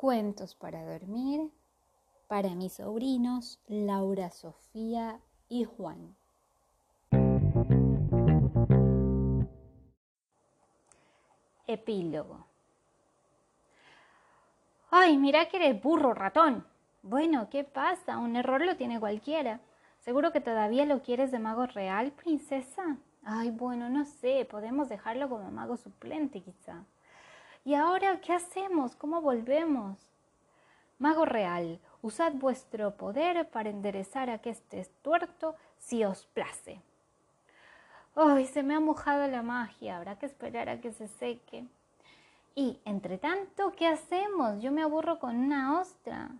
Cuentos para dormir para mis sobrinos Laura, Sofía y Juan. Epílogo. Ay, mira que eres burro, ratón. Bueno, ¿qué pasa? Un error lo tiene cualquiera. ¿Seguro que todavía lo quieres de mago real, princesa? Ay, bueno, no sé, podemos dejarlo como mago suplente quizá. ¿Y ahora qué hacemos? ¿Cómo volvemos? Mago real, usad vuestro poder para enderezar a que estés tuerto si os place. Ay, se me ha mojado la magia, habrá que esperar a que se seque. Y, entre tanto, ¿qué hacemos? Yo me aburro con una ostra.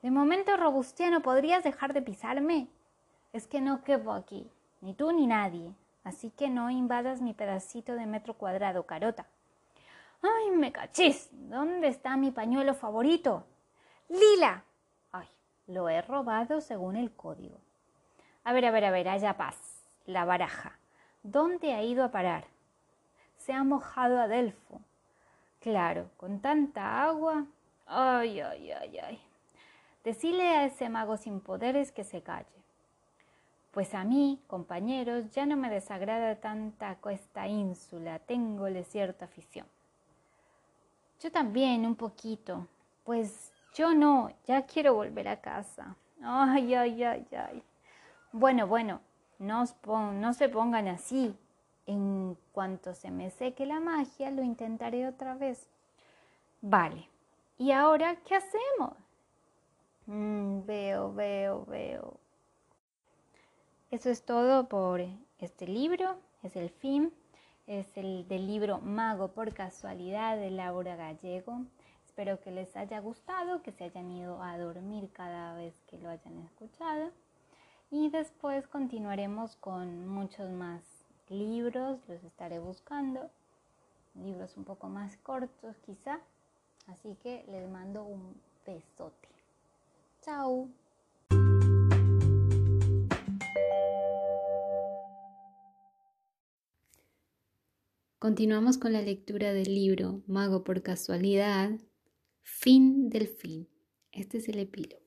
De momento, Robustiano, ¿podrías dejar de pisarme? Es que no quepo aquí, ni tú ni nadie. Así que no invadas mi pedacito de metro cuadrado, carota. ¡Ay, me cachis! ¿Dónde está mi pañuelo favorito? ¡Lila! ¡Ay, lo he robado según el código! A ver, a ver, a ver, haya paz. La baraja. ¿Dónde ha ido a parar? Se ha mojado Adelfo. Claro, con tanta agua. Ay, ay, ay, ay. Decile a ese mago sin poderes que se calle. Pues a mí, compañeros, ya no me desagrada tanta esta ínsula, tengole cierta afición. Yo también, un poquito. Pues yo no, ya quiero volver a casa. Ay, ay, ay, ay. Bueno, bueno, no, se pongan así. En cuanto se me seque la magia, lo intentaré otra vez. Vale. ¿Y ahora qué hacemos? Mm, veo, veo, veo. Eso es todo por este libro. Es el fin. Es el del libro Mago por casualidad de Laura Gallego. Espero que les haya gustado, que se hayan ido a dormir cada vez que lo hayan escuchado. Y después continuaremos con muchos más libros, los estaré buscando. Libros un poco más cortos quizá. Así que les mando un besote. Chao. Continuamos con la lectura del libro Mago por casualidad Fin del fin. Este es el epílogo.